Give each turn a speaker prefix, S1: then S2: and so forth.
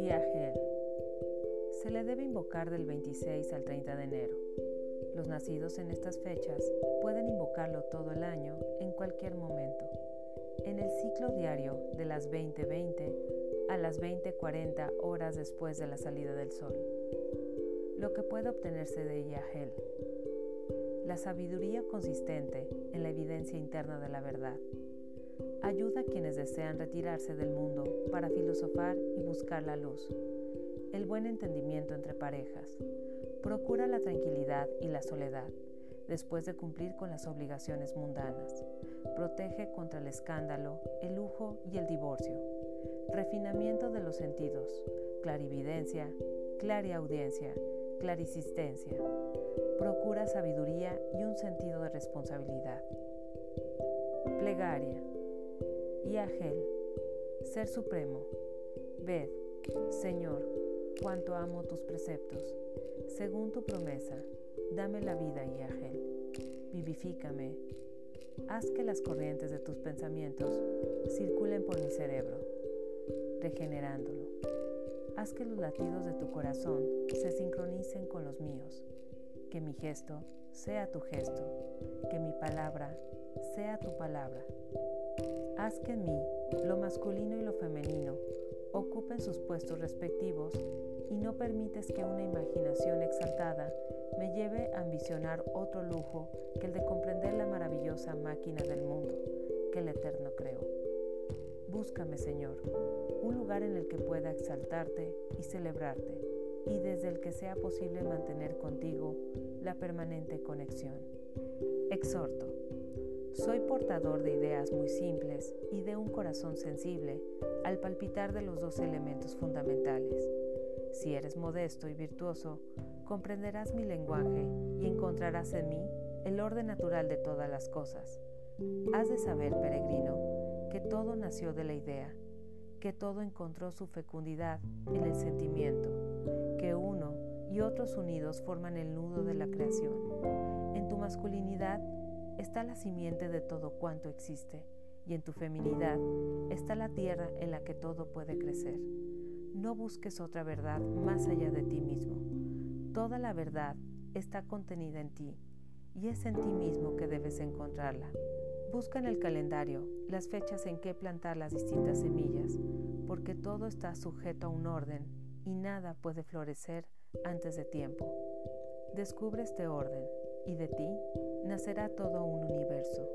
S1: Yahel. Se le debe invocar del 26 al 30 de enero. Los nacidos en estas fechas pueden invocarlo todo el año en cualquier momento. En el ciclo diario de las 20:20 a las 20:40 horas después de la salida del sol. Lo que puede obtenerse de Yahel. La sabiduría consistente en la evidencia interna de la verdad. Ayuda a quienes desean retirarse del mundo para filosofar y buscar la luz. El buen entendimiento entre parejas Procura la tranquilidad y la soledad después de cumplir con las obligaciones mundanas. Protege contra el escándalo, el lujo y el divorcio. Refinamiento de los sentidos, clarividencia, clariaudiencia, clarisistencia. Procura sabiduría y un sentido de responsabilidad. Plegaria. Yahel, Ser Supremo. Ved, Señor, cuánto amo tus preceptos. Según tu promesa, dame la vida, Yahel. Vivifícame. Haz que las corrientes de tus pensamientos circulen por mi cerebro, regenerándolo. Haz que los latidos de tu corazón se sincronicen con los míos. Que mi gesto sea tu gesto. Que mi palabra sea tu palabra. Haz que en mí lo masculino y lo femenino ocupen sus puestos respectivos y no permites que una imaginación exaltada me lleve a ambicionar otro lujo que el de comprender la maravillosa máquina del mundo que el Eterno creó. Búscame, Señor, un lugar en el que pueda exaltarte y celebrarte y desde el que sea posible mantener contigo la permanente conexión. Exhorto. Soy portador de ideas muy simples y de un corazón sensible al palpitar de los dos elementos fundamentales si eres modesto y virtuoso, comprenderás mi lenguaje y encontrarás en mí el orden natural de todas las cosas. Has de saber, peregrino, que todo nació de la idea, que todo encontró su fecundidad en el sentimiento, que uno y otros unidos forman el nudo de la creación. En tu masculinidad está la simiente de todo cuanto existe, y en tu feminidad está la tierra en la que todo puede crecer. No busques otra verdad más allá de ti mismo. Toda la verdad está contenida en ti y es en ti mismo que debes encontrarla. Busca en el calendario las fechas en que plantar las distintas semillas, porque todo está sujeto a un orden y nada puede florecer antes de tiempo. Descubre este orden y de ti nacerá todo un universo.